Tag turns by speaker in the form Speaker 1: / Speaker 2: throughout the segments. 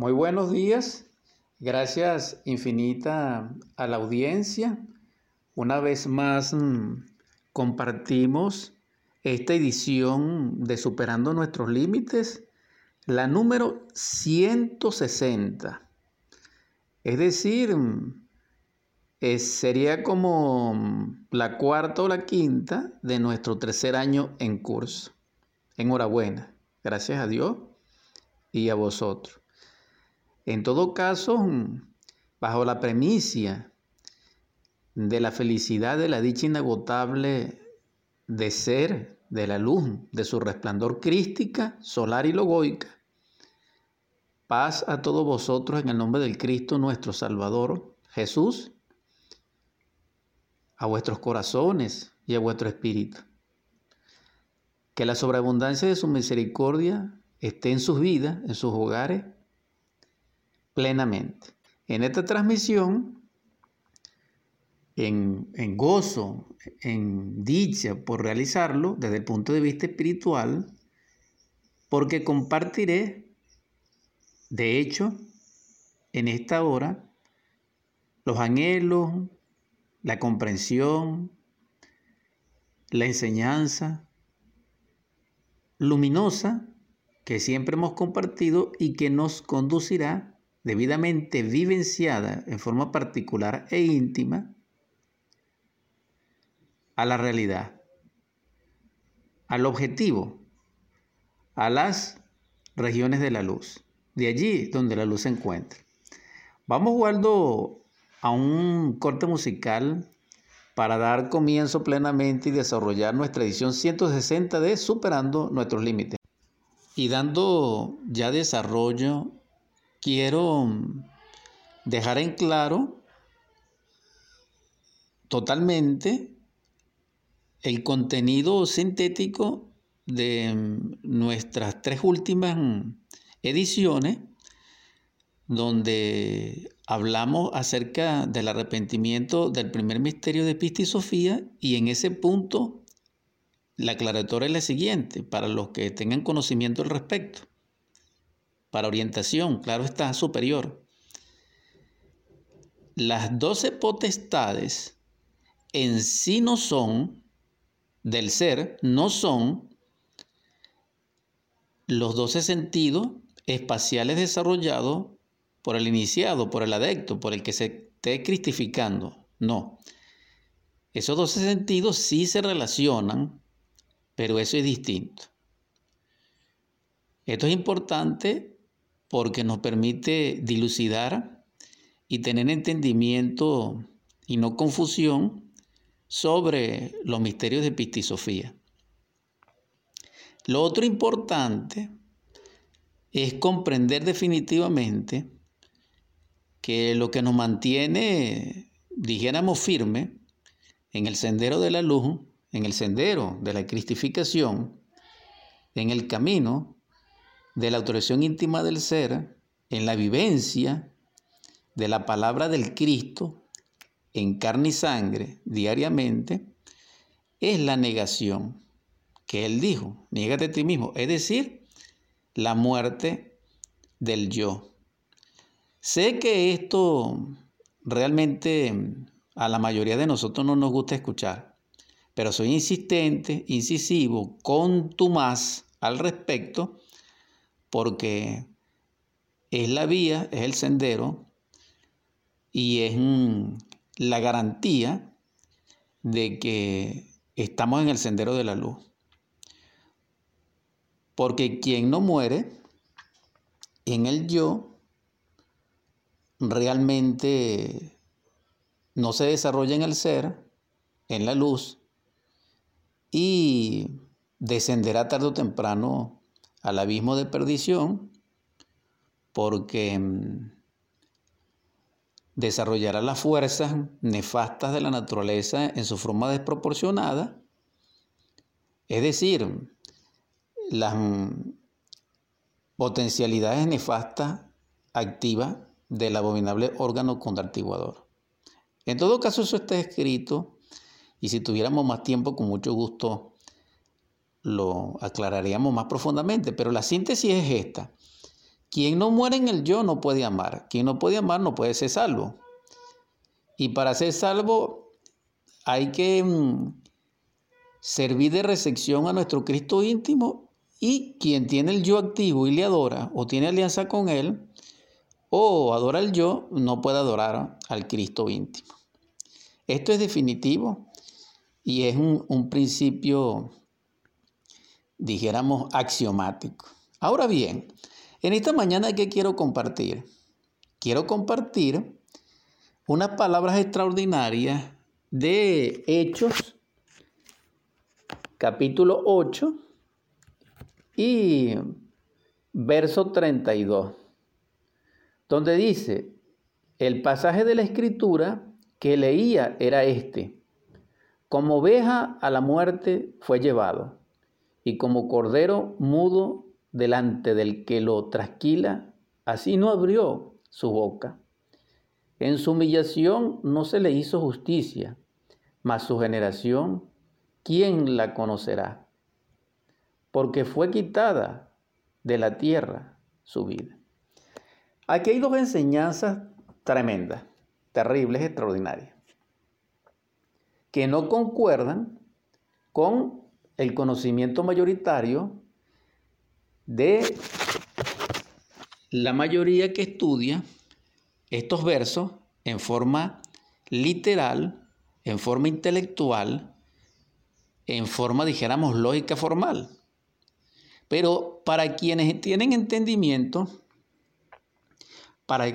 Speaker 1: Muy buenos días. Gracias infinita a la audiencia. Una vez más mm, compartimos esta edición de Superando nuestros Límites, la número 160. Es decir, mm, sería como mm, la cuarta o la quinta de nuestro tercer año en curso. Enhorabuena. Gracias a Dios y a vosotros. En todo caso, bajo la premisa de la felicidad de la dicha inagotable de ser de la luz de su resplandor crística, solar y logoica, paz a todos vosotros en el nombre del Cristo nuestro Salvador, Jesús, a vuestros corazones y a vuestro espíritu. Que la sobreabundancia de su misericordia esté en sus vidas, en sus hogares, plenamente. En esta transmisión, en, en, gozo, en dicha por realizarlo desde el punto de vista espiritual, porque compartiré, de hecho, en esta hora, los anhelos, la comprensión, la enseñanza luminosa que siempre hemos compartido y que nos conducirá debidamente vivenciada en forma particular e íntima a la realidad, al objetivo, a las regiones de la luz, de allí donde la luz se encuentra. Vamos jugando a un corte musical para dar comienzo plenamente y desarrollar nuestra edición 160 de Superando nuestros límites. Y dando ya desarrollo quiero dejar en claro totalmente el contenido sintético de nuestras tres últimas ediciones, donde hablamos acerca del arrepentimiento del primer misterio de Pista y Sofía, y en ese punto la aclaratoria es la siguiente, para los que tengan conocimiento al respecto para orientación, claro está, superior. Las doce potestades en sí no son, del ser, no son los doce sentidos espaciales desarrollados por el iniciado, por el adecto, por el que se esté cristificando. No. Esos doce sentidos sí se relacionan, pero eso es distinto. Esto es importante porque nos permite dilucidar y tener entendimiento y no confusión sobre los misterios de Pistisofía. Lo otro importante es comprender definitivamente que lo que nos mantiene, dijéramos, firme en el sendero de la luz, en el sendero de la cristificación, en el camino de la autorización íntima del ser en la vivencia de la palabra del Cristo en carne y sangre diariamente es la negación que él dijo, niégate a ti mismo, es decir, la muerte del yo. Sé que esto realmente a la mayoría de nosotros no nos gusta escuchar, pero soy insistente, incisivo, contumaz al respecto porque es la vía, es el sendero y es mm, la garantía de que estamos en el sendero de la luz. Porque quien no muere en el yo realmente no se desarrolla en el ser, en la luz, y descenderá tarde o temprano al abismo de perdición porque mm, desarrollará las fuerzas nefastas de la naturaleza en su forma desproporcionada, es decir, las mm, potencialidades nefastas activas del abominable órgano contrartiguador. En todo caso, eso está escrito y si tuviéramos más tiempo, con mucho gusto lo aclararíamos más profundamente, pero la síntesis es esta. quien no muere en el yo no puede amar. Quien no puede amar no puede ser salvo. Y para ser salvo hay que mm, servir de recepción a nuestro Cristo íntimo y quien tiene el yo activo y le adora o tiene alianza con él o adora el yo, no puede adorar al Cristo íntimo. Esto es definitivo y es un, un principio, dijéramos, axiomático. Ahora bien, en esta mañana, ¿qué quiero compartir? Quiero compartir unas palabras extraordinarias de Hechos, capítulo 8 y verso 32, donde dice, el pasaje de la escritura que leía era este, como oveja a la muerte fue llevado, y como cordero mudo delante del que lo trasquila, así no abrió su boca. En su humillación no se le hizo justicia, mas su generación, ¿quién la conocerá? Porque fue quitada de la tierra su vida. Aquí hay dos enseñanzas tremendas, terribles, extraordinarias, que no concuerdan con el conocimiento mayoritario de la mayoría que estudia estos versos en forma literal, en forma intelectual, en forma, dijéramos, lógica formal. Pero para quienes tienen entendimiento, para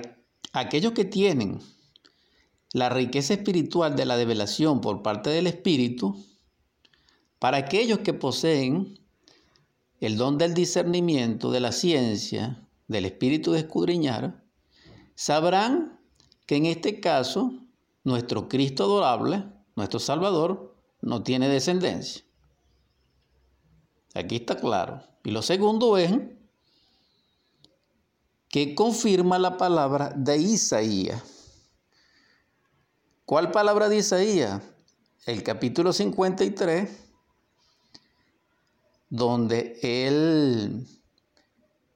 Speaker 1: aquellos que tienen la riqueza espiritual de la develación por parte del Espíritu, para aquellos que poseen el don del discernimiento, de la ciencia, del espíritu de escudriñar, sabrán que en este caso nuestro Cristo adorable, nuestro Salvador, no tiene descendencia. Aquí está claro. Y lo segundo es que confirma la palabra de Isaías. ¿Cuál palabra de Isaías? El capítulo 53 donde él,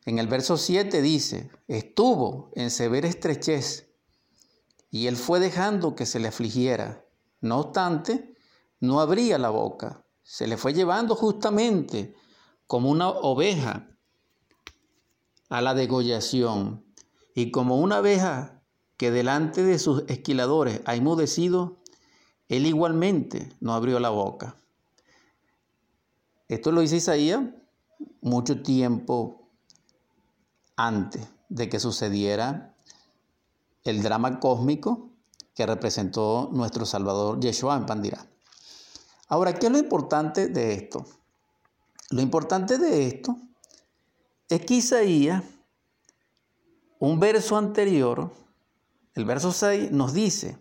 Speaker 1: en el verso 7 dice, estuvo en severa estrechez y él fue dejando que se le afligiera. No obstante, no abría la boca. Se le fue llevando justamente como una oveja a la degollación. Y como una abeja que delante de sus esquiladores ha enmudecido, él igualmente no abrió la boca. Esto lo dice Isaías mucho tiempo antes de que sucediera el drama cósmico que representó nuestro Salvador Yeshua en Pandirá. Ahora, ¿qué es lo importante de esto? Lo importante de esto es que Isaías, un verso anterior, el verso 6, nos dice,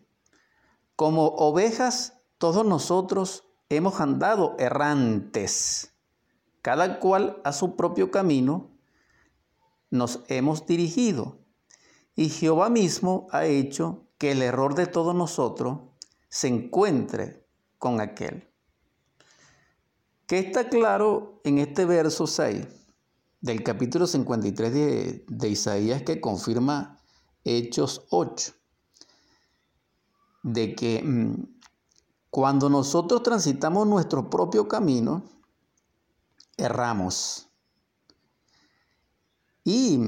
Speaker 1: como ovejas todos nosotros hemos andado errantes, cada cual a su propio camino nos hemos dirigido. Y Jehová mismo ha hecho que el error de todos nosotros se encuentre con aquel. ¿Qué está claro en este verso 6 del capítulo 53 de, de Isaías que confirma Hechos 8? De que mm, cuando nosotros transitamos nuestro propio camino, erramos. Y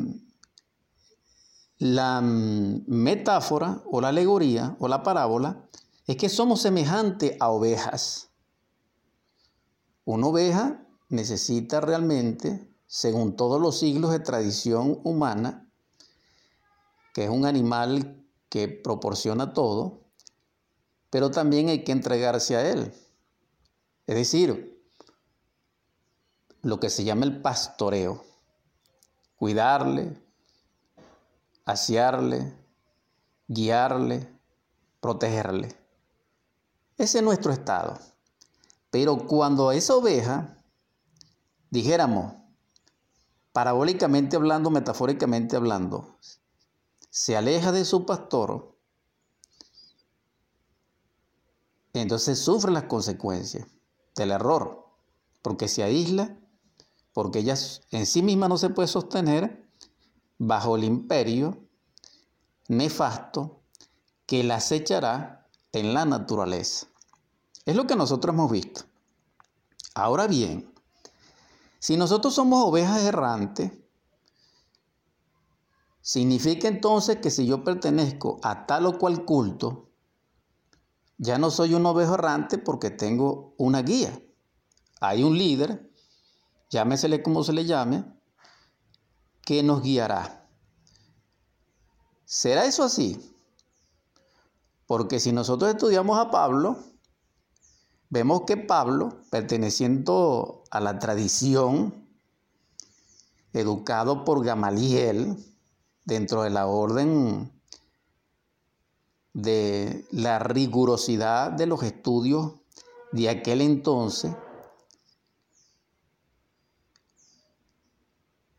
Speaker 1: la metáfora o la alegoría o la parábola es que somos semejantes a ovejas. Una oveja necesita realmente, según todos los siglos de tradición humana, que es un animal que proporciona todo, pero también hay que entregarse a Él. Es decir, lo que se llama el pastoreo. Cuidarle, asearle, guiarle, protegerle. Ese es nuestro estado. Pero cuando esa oveja, dijéramos, parabólicamente hablando, metafóricamente hablando, se aleja de su pastor, entonces sufre las consecuencias del error, porque se aísla, porque ella en sí misma no se puede sostener bajo el imperio nefasto que la acechará en la naturaleza. Es lo que nosotros hemos visto. Ahora bien, si nosotros somos ovejas errantes, significa entonces que si yo pertenezco a tal o cual culto, ya no soy un ovejo errante porque tengo una guía. Hay un líder, llámesele como se le llame, que nos guiará. ¿Será eso así? Porque si nosotros estudiamos a Pablo, vemos que Pablo, perteneciendo a la tradición, educado por Gamaliel, dentro de la orden de la rigurosidad de los estudios de aquel entonces,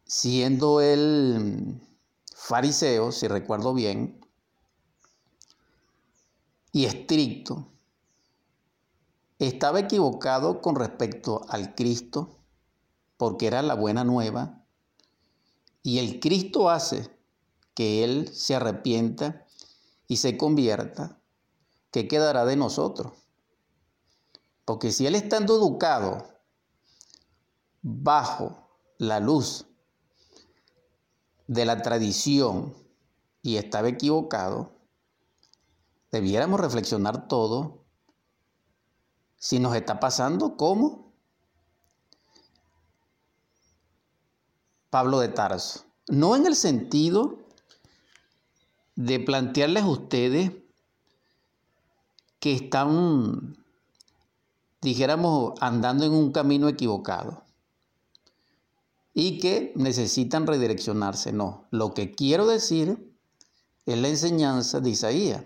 Speaker 1: siendo él fariseo, si recuerdo bien, y estricto, estaba equivocado con respecto al Cristo, porque era la buena nueva, y el Cristo hace que Él se arrepienta y se convierta, ¿qué quedará de nosotros? Porque si Él estando educado bajo la luz de la tradición y estaba equivocado, debiéramos reflexionar todo si nos está pasando como Pablo de Tarso. No en el sentido de plantearles a ustedes que están, dijéramos, andando en un camino equivocado y que necesitan redireccionarse. No, lo que quiero decir es la enseñanza de Isaías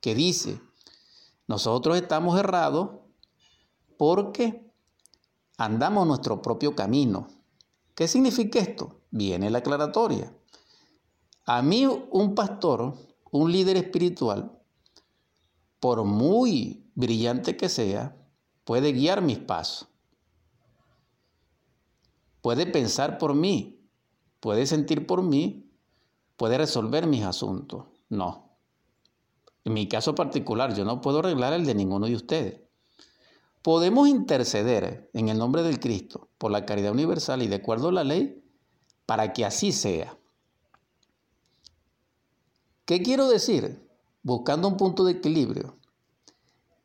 Speaker 1: que dice, nosotros estamos errados porque andamos nuestro propio camino. ¿Qué significa esto? Viene la aclaratoria. A mí un pastor, un líder espiritual, por muy brillante que sea, puede guiar mis pasos. Puede pensar por mí, puede sentir por mí, puede resolver mis asuntos. No, en mi caso particular, yo no puedo arreglar el de ninguno de ustedes. Podemos interceder en el nombre del Cristo por la caridad universal y de acuerdo a la ley para que así sea. ¿Qué quiero decir? Buscando un punto de equilibrio,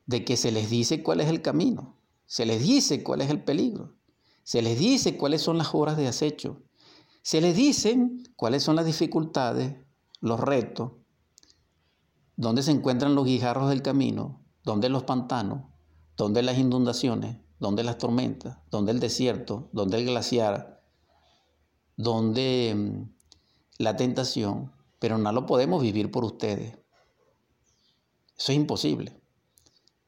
Speaker 1: de que se les dice cuál es el camino, se les dice cuál es el peligro, se les dice cuáles son las horas de acecho, se les dicen cuáles son las dificultades, los retos, ¿Dónde se encuentran los guijarros del camino? ¿Dónde los pantanos? ¿Dónde las inundaciones? ¿Dónde las tormentas? ¿Dónde el desierto? ¿Dónde el glaciar? ¿Dónde mm, la tentación? Pero no lo podemos vivir por ustedes. Eso es imposible,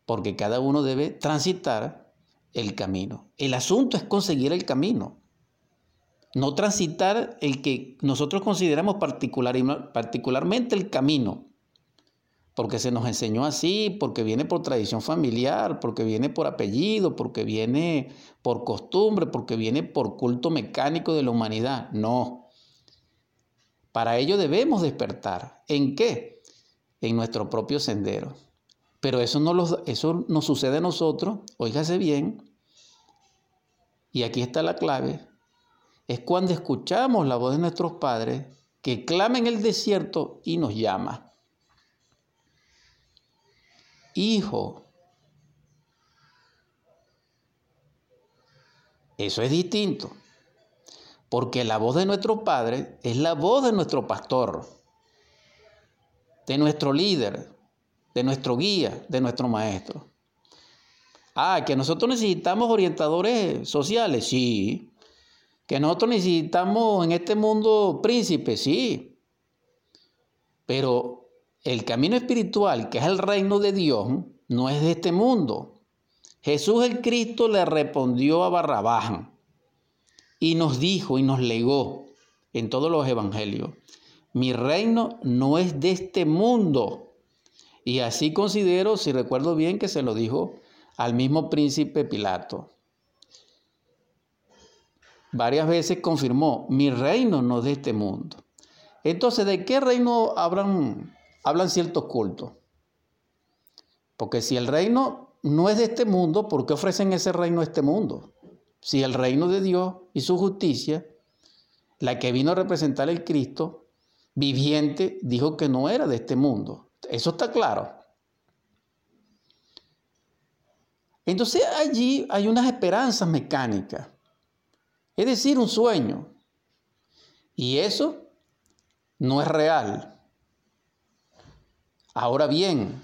Speaker 1: porque cada uno debe transitar el camino. El asunto es conseguir el camino, no transitar el que nosotros consideramos particular, particularmente el camino porque se nos enseñó así, porque viene por tradición familiar, porque viene por apellido, porque viene por costumbre, porque viene por culto mecánico de la humanidad. No. Para ello debemos despertar. ¿En qué? En nuestro propio sendero. Pero eso no, eso no sucede a nosotros, óigase bien, y aquí está la clave, es cuando escuchamos la voz de nuestros padres que clama en el desierto y nos llama hijo. Eso es distinto, porque la voz de nuestro Padre es la voz de nuestro pastor, de nuestro líder, de nuestro guía, de nuestro maestro. Ah, que nosotros necesitamos orientadores sociales, sí. Que nosotros necesitamos en este mundo príncipes, sí. Pero el camino espiritual, que es el reino de Dios, no es de este mundo. Jesús el Cristo le respondió a Barrabás y nos dijo y nos legó en todos los evangelios, mi reino no es de este mundo. Y así considero, si recuerdo bien, que se lo dijo al mismo príncipe Pilato. Varias veces confirmó, mi reino no es de este mundo. Entonces, ¿de qué reino hablan, hablan ciertos cultos? Porque si el reino no es de este mundo, ¿por qué ofrecen ese reino a este mundo? Si el reino de Dios y su justicia, la que vino a representar el Cristo viviente, dijo que no era de este mundo. Eso está claro. Entonces allí hay unas esperanzas mecánicas, es decir, un sueño. Y eso no es real. Ahora bien,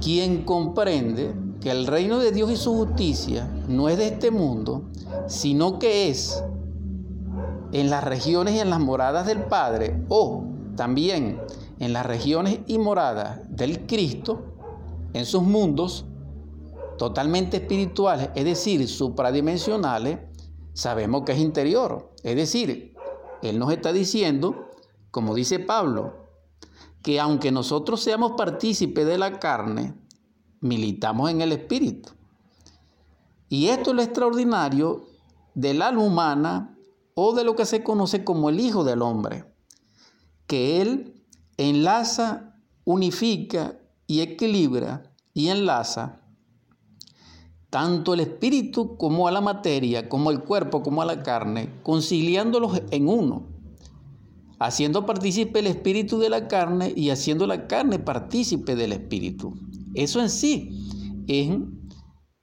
Speaker 1: quien comprende que el reino de Dios y su justicia no es de este mundo, sino que es en las regiones y en las moradas del Padre, o también en las regiones y moradas del Cristo, en sus mundos totalmente espirituales, es decir, supradimensionales, sabemos que es interior. Es decir, Él nos está diciendo, como dice Pablo, que aunque nosotros seamos partícipes de la carne, militamos en el espíritu. Y esto es lo extraordinario del alma humana o de lo que se conoce como el Hijo del Hombre, que Él enlaza, unifica y equilibra y enlaza tanto el espíritu como a la materia, como el cuerpo, como a la carne, conciliándolos en uno, haciendo partícipe el espíritu de la carne y haciendo la carne partícipe del espíritu. Eso en sí es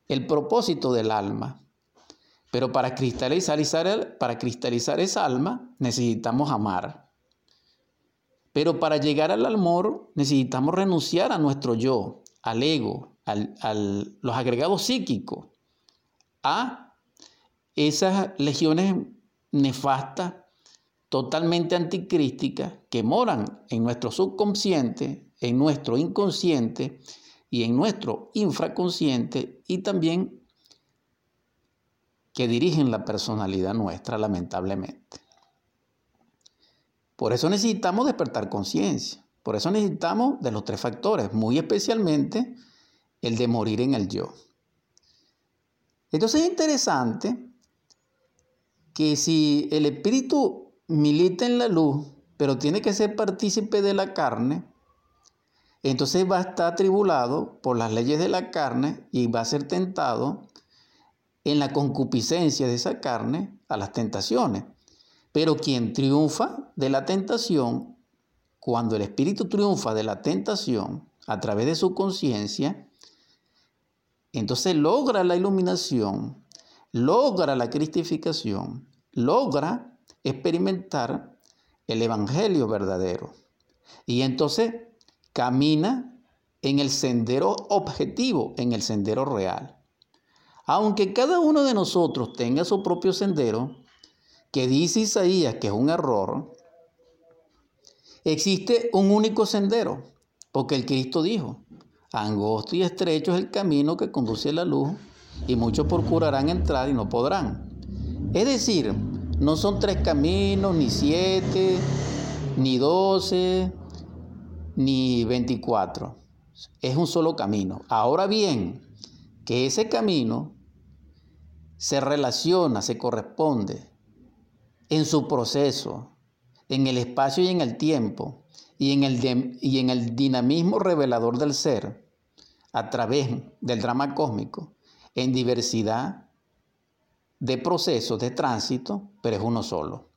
Speaker 1: el propósito del alma. Pero para cristalizar, para cristalizar esa alma necesitamos amar. Pero para llegar al amor necesitamos renunciar a nuestro yo, al ego, a los agregados psíquicos, a esas legiones nefastas, totalmente anticrísticas, que moran en nuestro subconsciente, en nuestro inconsciente y en nuestro infraconsciente y también que dirigen la personalidad nuestra, lamentablemente. Por eso necesitamos despertar conciencia. Por eso necesitamos de los tres factores, muy especialmente el de morir en el yo. Entonces es interesante que si el espíritu milita en la luz, pero tiene que ser partícipe de la carne, entonces va a estar atribulado por las leyes de la carne y va a ser tentado en la concupiscencia de esa carne a las tentaciones. Pero quien triunfa de la tentación, cuando el espíritu triunfa de la tentación a través de su conciencia, entonces logra la iluminación, logra la cristificación, logra experimentar el Evangelio verdadero. Y entonces camina en el sendero objetivo, en el sendero real. Aunque cada uno de nosotros tenga su propio sendero, que dice Isaías que es un error, existe un único sendero, porque el Cristo dijo, Angosto y estrecho es el camino que conduce a la luz y muchos procurarán entrar y no podrán. Es decir, no son tres caminos, ni siete, ni doce, ni veinticuatro. Es un solo camino. Ahora bien, que ese camino se relaciona, se corresponde en su proceso, en el espacio y en el tiempo, y en el, y en el dinamismo revelador del ser, a través del drama cósmico en diversidad de procesos de tránsito, pero es uno solo.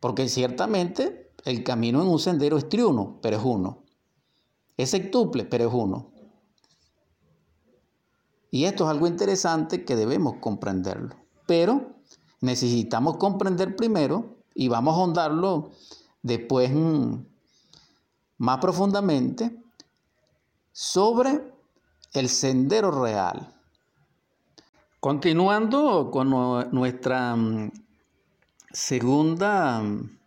Speaker 1: Porque ciertamente el camino en un sendero es triuno, pero es uno. Es sectuple, pero es uno. Y esto es algo interesante que debemos comprenderlo. Pero necesitamos comprender primero y vamos a ahondarlo después mm, más profundamente sobre el sendero real. Continuando con nuestra mm, segunda, mm,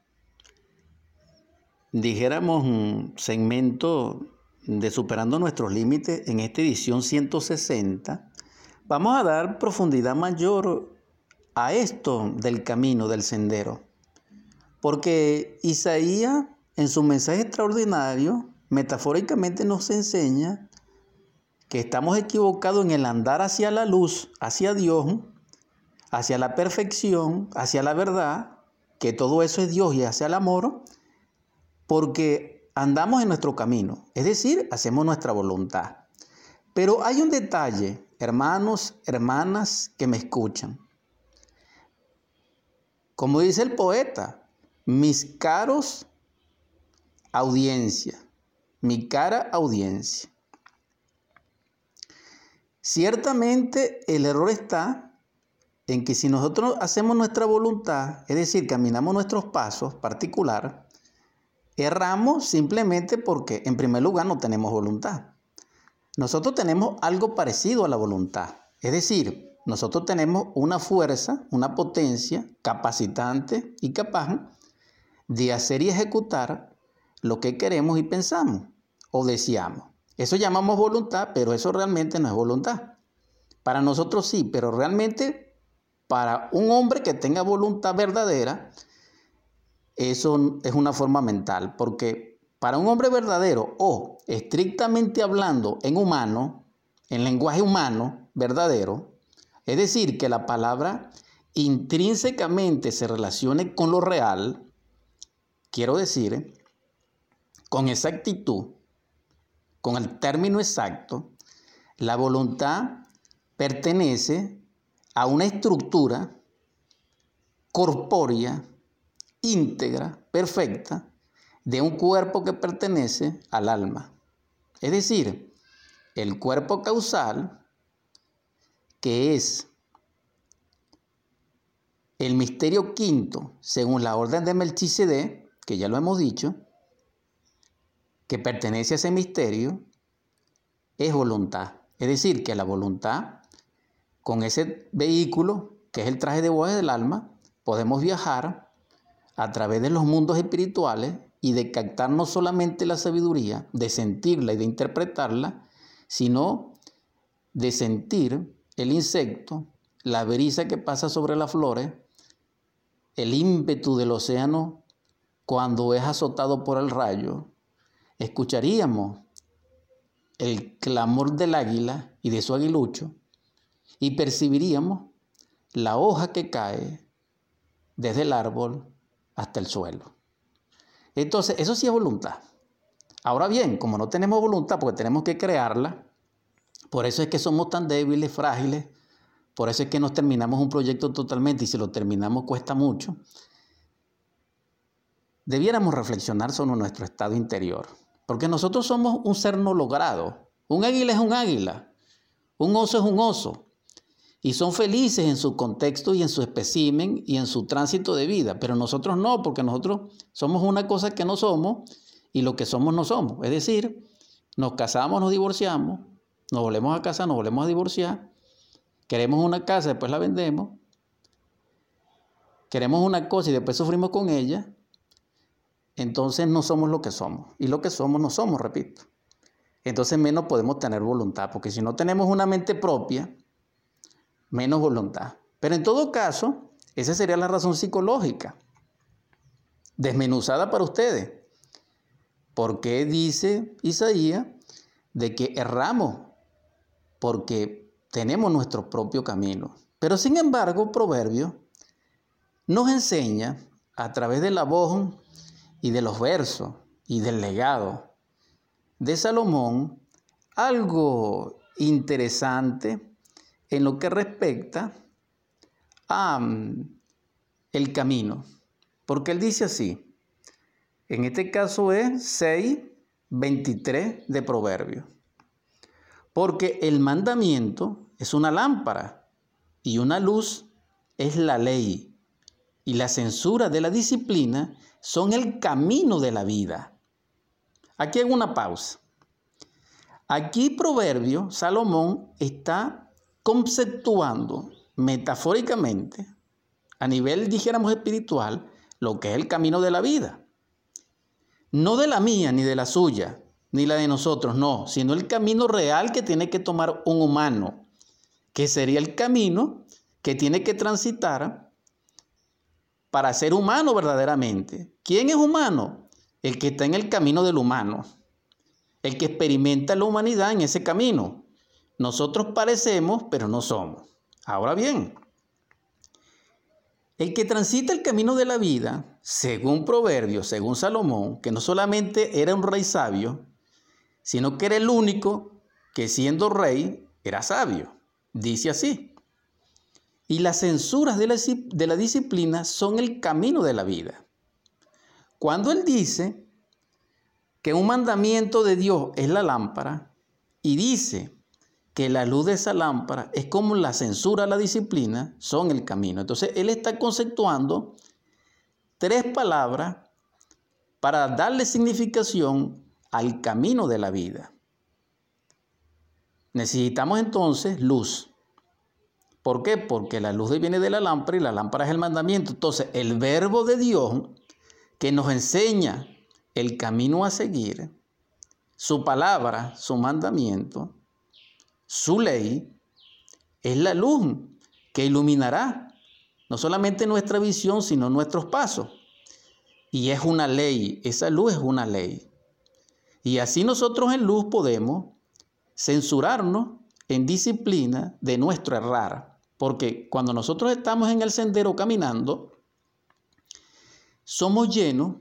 Speaker 1: dijéramos, mm, segmento de Superando nuestros límites en esta edición 160, vamos a dar profundidad mayor a esto del camino, del sendero. Porque Isaías, en su mensaje extraordinario, metafóricamente nos enseña que estamos equivocados en el andar hacia la luz, hacia Dios, hacia la perfección, hacia la verdad, que todo eso es Dios y hacia el amor, porque andamos en nuestro camino, es decir, hacemos nuestra voluntad. Pero hay un detalle, hermanos, hermanas que me escuchan. Como dice el poeta, mis caros audiencia, mi cara audiencia. Ciertamente el error está en que si nosotros hacemos nuestra voluntad, es decir, caminamos nuestros pasos particular, erramos simplemente porque en primer lugar no tenemos voluntad. Nosotros tenemos algo parecido a la voluntad, es decir, nosotros tenemos una fuerza, una potencia capacitante y capaz de hacer y ejecutar lo que queremos y pensamos o deseamos. Eso llamamos voluntad, pero eso realmente no es voluntad. Para nosotros sí, pero realmente para un hombre que tenga voluntad verdadera, eso es una forma mental, porque para un hombre verdadero o estrictamente hablando en humano, en lenguaje humano verdadero, es decir, que la palabra intrínsecamente se relacione con lo real, quiero decir, con exactitud, con el término exacto, la voluntad pertenece a una estructura corpórea, íntegra, perfecta, de un cuerpo que pertenece al alma. Es decir, el cuerpo causal, que es el misterio quinto, según la orden de Melchizedek, que ya lo hemos dicho, que pertenece a ese misterio es voluntad. Es decir, que la voluntad, con ese vehículo, que es el traje de voz del alma, podemos viajar a través de los mundos espirituales y de captar no solamente la sabiduría, de sentirla y de interpretarla, sino de sentir el insecto, la brisa que pasa sobre las flores, el ímpetu del océano cuando es azotado por el rayo, escucharíamos el clamor del águila y de su aguilucho y percibiríamos la hoja que cae desde el árbol hasta el suelo. Entonces, eso sí es voluntad. Ahora bien, como no tenemos voluntad porque tenemos que crearla, por eso es que somos tan débiles, frágiles, por eso es que nos terminamos un proyecto totalmente y si lo terminamos cuesta mucho. Debiéramos reflexionar sobre nuestro estado interior. Porque nosotros somos un ser no logrado. Un águila es un águila. Un oso es un oso. Y son felices en su contexto y en su espécimen y en su tránsito de vida. Pero nosotros no, porque nosotros somos una cosa que no somos y lo que somos no somos. Es decir, nos casamos, nos divorciamos, nos volvemos a casar, nos volvemos a divorciar. Queremos una casa, después la vendemos. Queremos una cosa y después sufrimos con ella entonces no somos lo que somos. Y lo que somos no somos, repito. Entonces menos podemos tener voluntad, porque si no tenemos una mente propia, menos voluntad. Pero en todo caso, esa sería la razón psicológica, desmenuzada para ustedes. ¿Por qué dice Isaías de que erramos? Porque tenemos nuestro propio camino. Pero sin embargo, Proverbio nos enseña a través de la voz y de los versos y del legado de Salomón algo interesante en lo que respecta a mm, el camino. Porque él dice así, en este caso es 6, 23 de Proverbio. Porque el mandamiento es una lámpara y una luz es la ley y la censura de la disciplina son el camino de la vida. Aquí hay una pausa. Aquí Proverbio, Salomón está conceptuando metafóricamente, a nivel, dijéramos, espiritual, lo que es el camino de la vida. No de la mía, ni de la suya, ni la de nosotros, no, sino el camino real que tiene que tomar un humano, que sería el camino que tiene que transitar para ser humano verdaderamente. ¿Quién es humano? El que está en el camino del humano, el que experimenta la humanidad en ese camino. Nosotros parecemos, pero no somos. Ahora bien, El que transita el camino de la vida, según Proverbios, según Salomón, que no solamente era un rey sabio, sino que era el único que siendo rey era sabio. Dice así. Y las censuras de la, de la disciplina son el camino de la vida. Cuando él dice que un mandamiento de Dios es la lámpara y dice que la luz de esa lámpara es como la censura la disciplina, son el camino. Entonces, él está conceptuando tres palabras para darle significación al camino de la vida. Necesitamos entonces luz. ¿Por qué? Porque la luz viene de la lámpara y la lámpara es el mandamiento. Entonces, el verbo de Dios que nos enseña el camino a seguir, su palabra, su mandamiento, su ley, es la luz que iluminará no solamente nuestra visión, sino nuestros pasos. Y es una ley, esa luz es una ley. Y así nosotros en luz podemos censurarnos en disciplina de nuestro errar. Porque cuando nosotros estamos en el sendero caminando, somos llenos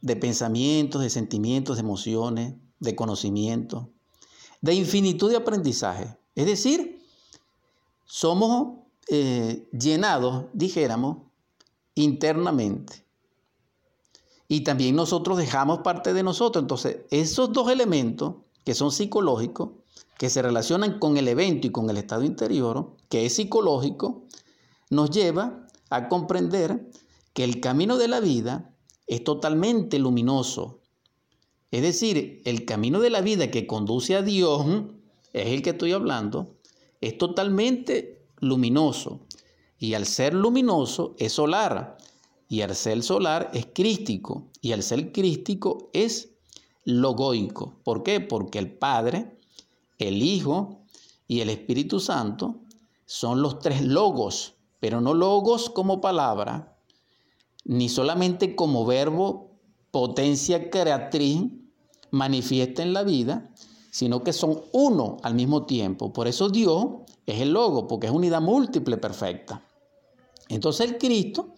Speaker 1: de pensamientos, de sentimientos, de emociones, de conocimientos, de infinitud de aprendizaje. Es decir, somos eh, llenados, dijéramos, internamente. Y también nosotros dejamos parte de nosotros. Entonces, esos dos elementos que son psicológicos, que se relacionan con el evento y con el estado interior, que es psicológico, nos lleva a comprender que el camino de la vida es totalmente luminoso. Es decir, el camino de la vida que conduce a Dios, es el que estoy hablando, es totalmente luminoso. Y al ser luminoso es solar. Y al ser solar es crístico. Y al ser crístico es logoico. ¿Por qué? Porque el Padre, el Hijo y el Espíritu Santo son los tres logos, pero no logos como palabra, ni solamente como verbo, potencia creatriz, manifiesta en la vida, sino que son uno al mismo tiempo. Por eso Dios es el logo, porque es unidad múltiple perfecta. Entonces el Cristo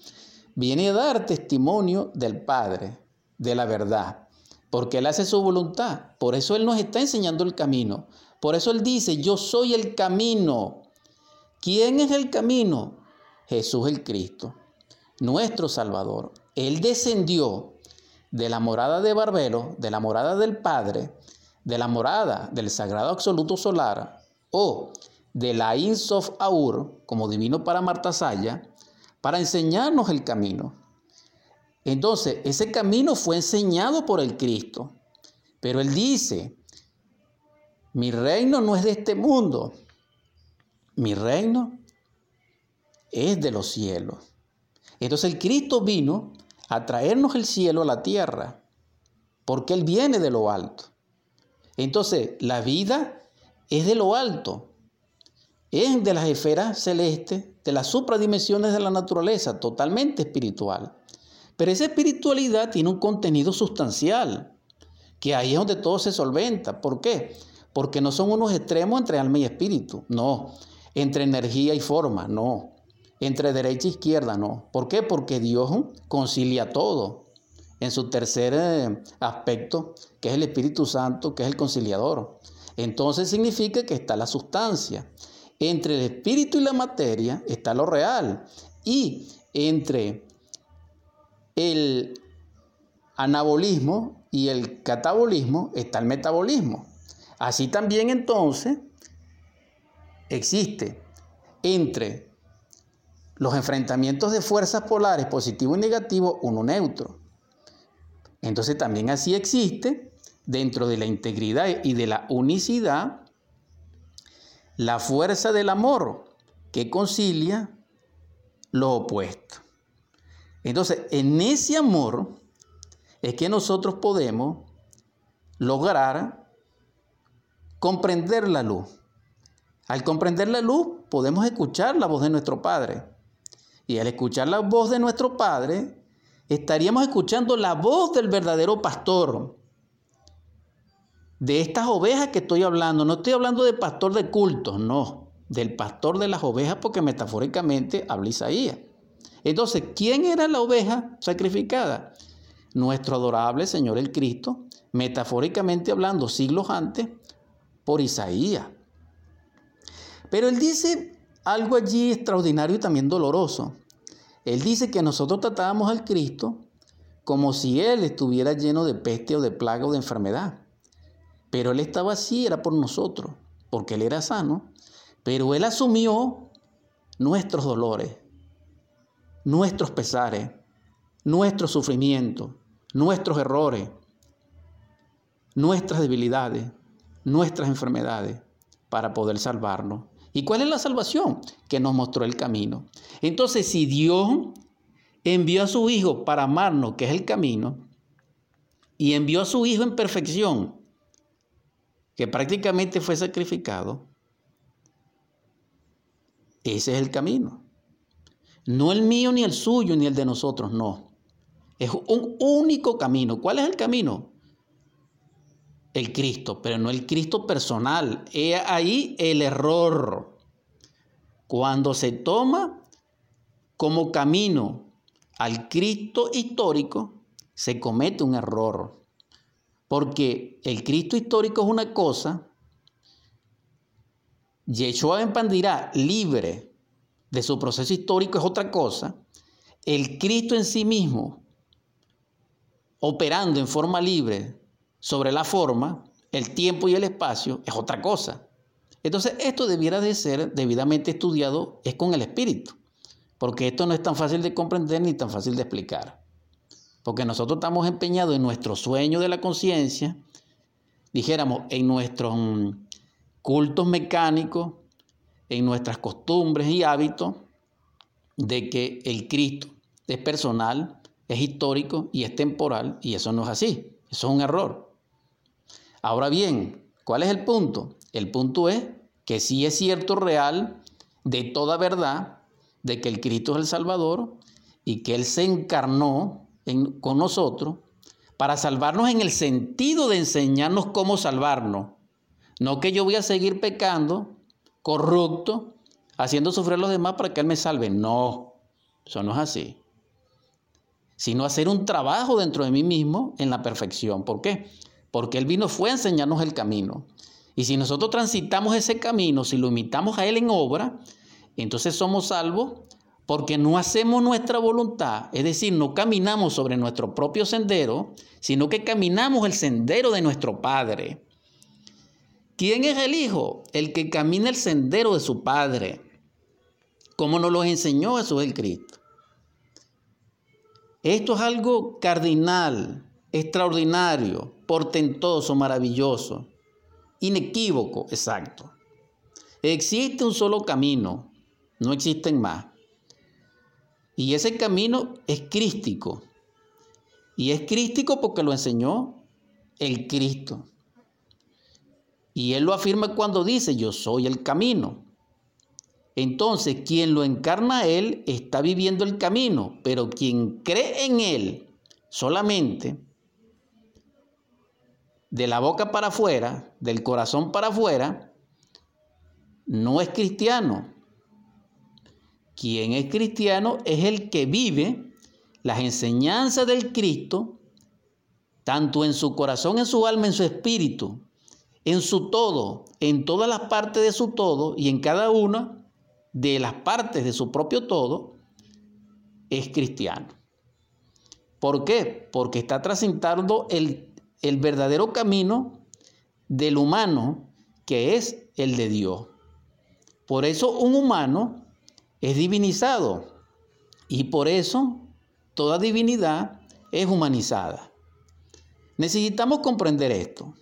Speaker 1: viene a dar testimonio del Padre, de la verdad, porque Él hace su voluntad. Por eso Él nos está enseñando el camino. Por eso Él dice, yo soy el camino. ¿Quién es el camino? Jesús el Cristo nuestro Salvador. Él descendió de la morada de Barbelo, de la morada del Padre, de la morada del Sagrado Absoluto Solar o de la Insof Aur, como divino para Martasaya, para enseñarnos el camino. Entonces, ese camino fue enseñado por el Cristo. Pero Él dice, mi reino no es de este mundo, mi reino es de los cielos. Entonces el Cristo vino a traernos el cielo a la tierra, porque Él viene de lo alto. Entonces la vida es de lo alto, es de las esferas celestes, de las supradimensiones de la naturaleza, totalmente espiritual. Pero esa espiritualidad tiene un contenido sustancial, que ahí es donde todo se solventa. ¿Por qué? Porque no son unos extremos entre alma y espíritu, no, entre energía y forma, no entre derecha e izquierda, no. ¿Por qué? Porque Dios concilia todo en su tercer eh, aspecto, que es el Espíritu Santo, que es el conciliador. Entonces significa que está la sustancia. Entre el espíritu y la materia está lo real. Y entre el anabolismo y el catabolismo está el metabolismo. Así también entonces existe entre los enfrentamientos de fuerzas polares positivo y negativo, uno neutro. Entonces también así existe dentro de la integridad y de la unicidad la fuerza del amor que concilia lo opuesto. Entonces, en ese amor es que nosotros podemos lograr comprender la luz. Al comprender la luz podemos escuchar la voz de nuestro Padre. Y al escuchar la voz de nuestro Padre, estaríamos escuchando la voz del verdadero pastor. De estas ovejas que estoy hablando, no estoy hablando de pastor de cultos, no, del pastor de las ovejas porque metafóricamente habla Isaías. Entonces, ¿quién era la oveja sacrificada? Nuestro adorable Señor el Cristo, metafóricamente hablando, siglos antes, por Isaías. Pero él dice algo allí extraordinario y también doloroso. Él dice que nosotros tratábamos al Cristo como si Él estuviera lleno de peste o de plaga o de enfermedad. Pero Él estaba así, era por nosotros, porque Él era sano. Pero Él asumió nuestros dolores, nuestros pesares, nuestros sufrimientos, nuestros errores, nuestras debilidades, nuestras enfermedades, para poder salvarnos. ¿Y cuál es la salvación? Que nos mostró el camino. Entonces, si Dios envió a su Hijo para amarnos, que es el camino, y envió a su Hijo en perfección, que prácticamente fue sacrificado, ese es el camino. No el mío, ni el suyo, ni el de nosotros, no. Es un único camino. ¿Cuál es el camino? El Cristo, pero no el Cristo personal. He ahí el error. Cuando se toma como camino al Cristo histórico, se comete un error. Porque el Cristo histórico es una cosa Yeshua Empandirá, libre de su proceso histórico, es otra cosa. El Cristo en sí mismo, operando en forma libre sobre la forma, el tiempo y el espacio, es otra cosa. Entonces, esto debiera de ser debidamente estudiado, es con el Espíritu, porque esto no es tan fácil de comprender ni tan fácil de explicar. Porque nosotros estamos empeñados en nuestro sueño de la conciencia, dijéramos, en nuestros cultos mecánicos, en nuestras costumbres y hábitos, de que el Cristo es personal, es histórico y es temporal, y eso no es así, eso es un error. Ahora bien, ¿cuál es el punto? El punto es que sí es cierto, real, de toda verdad, de que el Cristo es el Salvador y que Él se encarnó con nosotros para salvarnos en el sentido de enseñarnos cómo salvarnos no que yo voy a seguir pecando, corrupto, haciendo sufrir a los demás para que Él me salve. No, eso no es así. Sino hacer un trabajo dentro de mí mismo en la perfección. ¿Por qué? Porque Él vino fue a enseñarnos el camino. Y si nosotros transitamos ese camino, si lo imitamos a Él en obra, entonces somos salvos porque no hacemos nuestra voluntad, es decir, no caminamos sobre nuestro propio sendero, sino que caminamos el sendero de nuestro Padre. ¿Quién es el Hijo? El que camina el sendero de su Padre, como nos lo enseñó Jesús el Cristo. Esto es algo cardinal, extraordinario, portentoso, maravilloso, inequívoco, exacto. Existe un solo camino, no existen más. Y ese camino es crístico. Y es crístico porque lo enseñó el Cristo. Y él lo afirma cuando dice, yo soy el camino. Entonces, quien lo encarna a él está viviendo el camino, pero quien cree en él solamente, de la boca para afuera, del corazón para afuera, no es cristiano. Quien es cristiano es el que vive las enseñanzas del Cristo, tanto en su corazón, en su alma, en su espíritu, en su todo, en todas las partes de su todo y en cada una de las partes de su propio todo, es cristiano. ¿Por qué? Porque está transitando el, el verdadero camino del humano, que es el de Dios. Por eso un humano es divinizado y por eso toda divinidad es humanizada. Necesitamos comprender esto.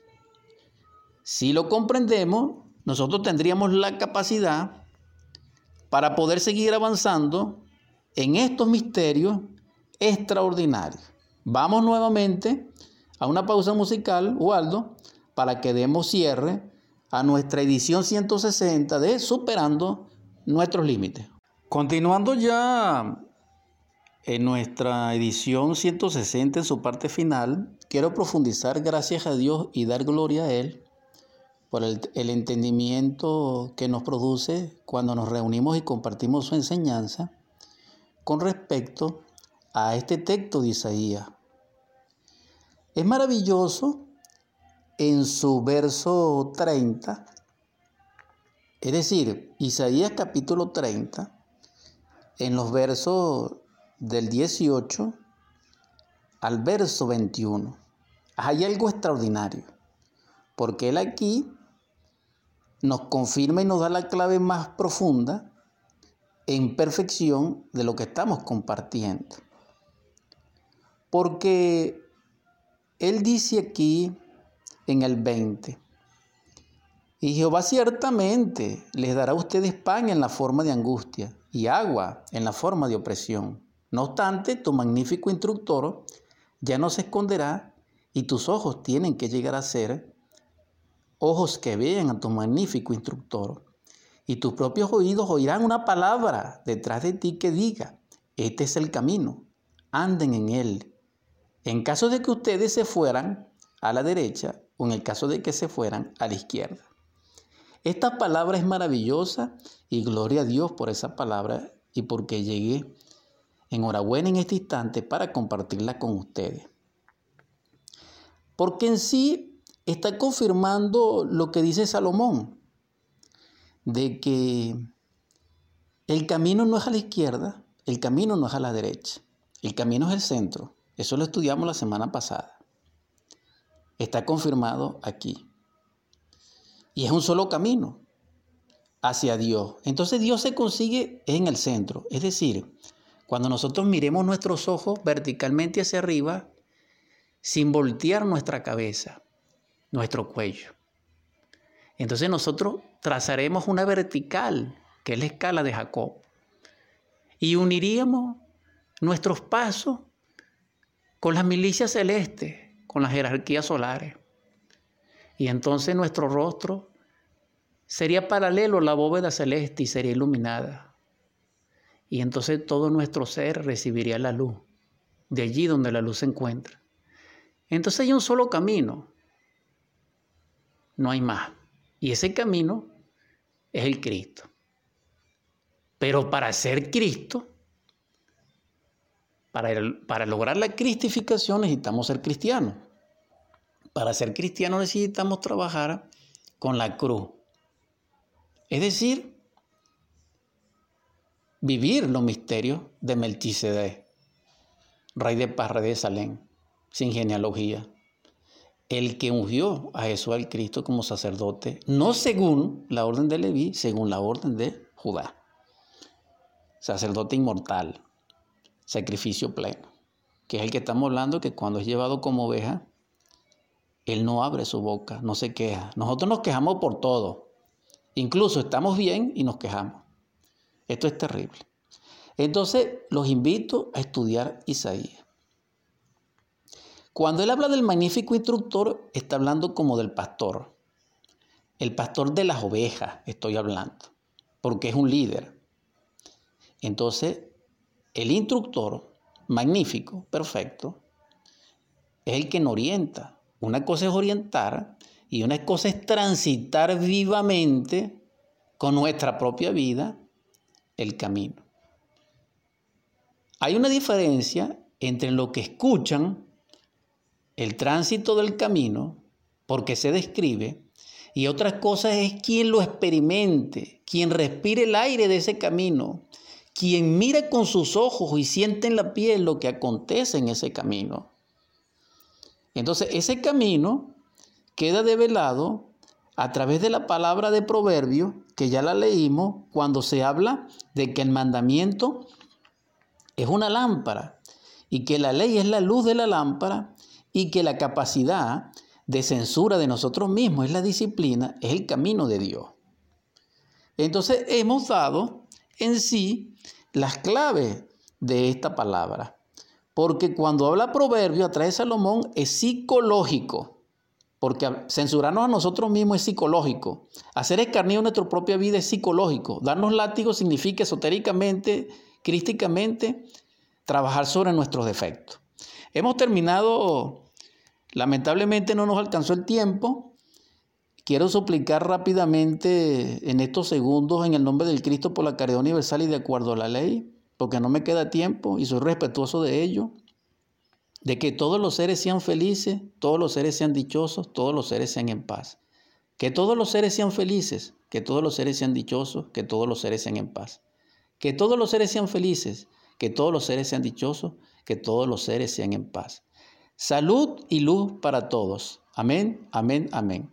Speaker 1: Si lo comprendemos, nosotros tendríamos la capacidad para poder seguir avanzando en estos misterios extraordinarios. Vamos nuevamente a una pausa musical, Waldo, para que demos cierre a nuestra edición 160 de Superando nuestros límites. Continuando ya en nuestra edición 160 en su parte final, quiero profundizar gracias a Dios y dar gloria a Él por el, entendimiento que nos produce cuando nos reunimos y compartimos su enseñanza, con respecto a este texto de Isaías. Es maravilloso en su verso 30, es decir, Isaías capítulo 30, en los versos del 18 al verso 21. Hay algo extraordinario, porque él aquí nos confirma y nos da la clave más profunda en perfección de lo que estamos compartiendo. Porque él dice aquí en el 20, y Jehová ciertamente les dará a ustedes pan en la forma de angustia y agua en la forma de opresión. No obstante, tu magnífico instructor ya no se esconderá y tus ojos tienen que llegar a ser ojos que vean a tu magnífico instructor. Y tus propios oídos oirán una palabra detrás de ti que diga, este es el camino, anden en él. En caso de que ustedes se fueran a la derecha o en el caso de que se fueran a la izquierda. Esta palabra es maravillosa y gloria a Dios por esa palabra y porque llegué enhorabuena en este instante para compartirla con ustedes. Porque en sí está confirmando lo que dice Salomón, de que el camino no es a la izquierda, el camino no es a la derecha, el camino es el centro. Eso lo estudiamos la semana pasada. Está confirmado aquí. Y es un solo camino hacia Dios. Entonces Dios se consigue en el centro. Es decir, cuando nosotros miremos nuestros ojos verticalmente hacia arriba, sin voltear nuestra cabeza, nuestro cuello. Entonces nosotros trazaremos una vertical, que es la escala de Jacob, y uniríamos nuestros pasos con las milicias celestes, con las jerarquías solares. Y entonces nuestro rostro sería paralelo a la bóveda celeste y sería iluminada. Y entonces todo nuestro ser recibiría la luz, de allí donde la luz se encuentra. Entonces hay un solo camino, no hay más. Y ese camino es el Cristo. Pero para ser Cristo, para, lograr la cristificación necesitamos ser cristianos. Para ser cristianos necesitamos trabajar con la cruz. Es decir, vivir los misterios de Melchizedek, rey de Parra de Salén, sin genealogía el que ungió a Jesús al Cristo como sacerdote, no según la orden de Leví, según la orden de Judá. Sacerdote inmortal, sacrificio pleno, que es el que estamos hablando que cuando es llevado como oveja, él no abre su boca, no se queja. Nosotros nos quejamos por todo. Incluso estamos bien y nos quejamos. Esto es terrible. Entonces, los invito a estudiar Isaías. Cuando él habla del magnífico instructor, está hablando como del pastor. El pastor de las ovejas, estoy hablando, porque es un líder. Entonces, el instructor, magnífico, perfecto, es el que nos orienta. Una cosa es orientar y una cosa es transitar vivamente con nuestra propia vida el camino. Hay una diferencia entre lo que escuchan el tránsito del camino, porque se describe, y otra cosa es quien lo experimente, quien respire el aire de ese camino, quien mira con sus ojos y siente en la piel lo que acontece en ese camino. Entonces, ese camino queda develado a través de la palabra de proverbio, que ya la leímos, cuando se habla de que el mandamiento es una lámpara y que la ley es la luz de la lámpara y que la capacidad de censura de nosotros mismos es la disciplina, es el camino de Dios. Entonces hemos dado en sí las claves de esta palabra. Porque cuando habla proverbio, atrae Salomón, es psicológico. Porque censurarnos a nosotros mismos es psicológico. Hacer escarnio nuestra propia vida es psicológico. Darnos látigos significa esotéricamente, crísticamente, trabajar sobre nuestros defectos. Hemos terminado Lamentablemente no nos alcanzó el tiempo. Quiero suplicar rápidamente en estos segundos en el nombre del Cristo por la caridad universal y de acuerdo a la ley, porque no me queda tiempo y soy respetuoso de ello, de que todos los seres sean felices, todos los seres sean dichosos, todos los seres sean en paz. Que todos los seres sean felices, que todos los seres sean dichosos, que todos los seres sean en paz. Que todos los seres sean felices, que todos los seres sean dichosos, que todos los seres sean en paz. Salud y luz para todos. Amén, amén, amén.